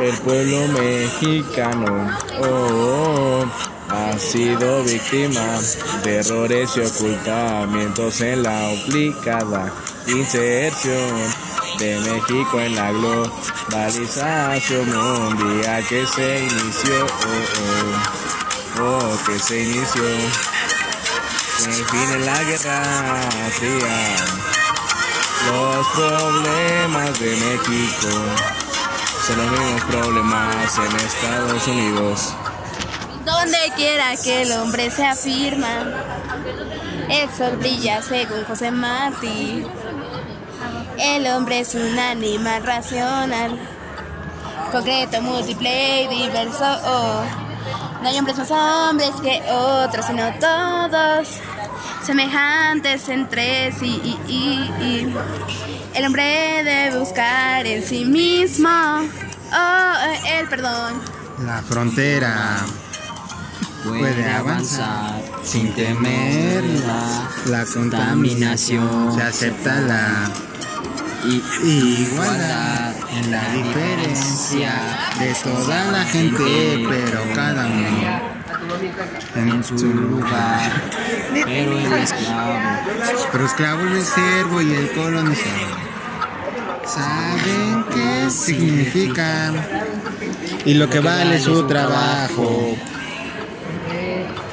El pueblo mexicano oh, oh, oh, ha sido víctima de errores y ocultamientos en la obligada inserción de México en la globalización mundial que se inició, oh, oh, oh que se inició con el fin de la guerra fría. Los problemas de México son los mismos problemas en Estados Unidos. Donde quiera que el hombre se afirma, el sol según José Martí. El hombre es un animal racional, concreto, múltiple y diverso. No hay hombres más hombres que otros, sino todos semejantes entre sí. Y, el hombre debe buscar en sí mismo oh, el perdón. La frontera puede avanzar sin temer la contaminación. Se acepta la igualdad en la diferencia de toda la gente, pero cada uno en su lugar. Pero el esclavo, pero esclavo es el servo y el colonizador. Saben qué significa y lo que vale su trabajo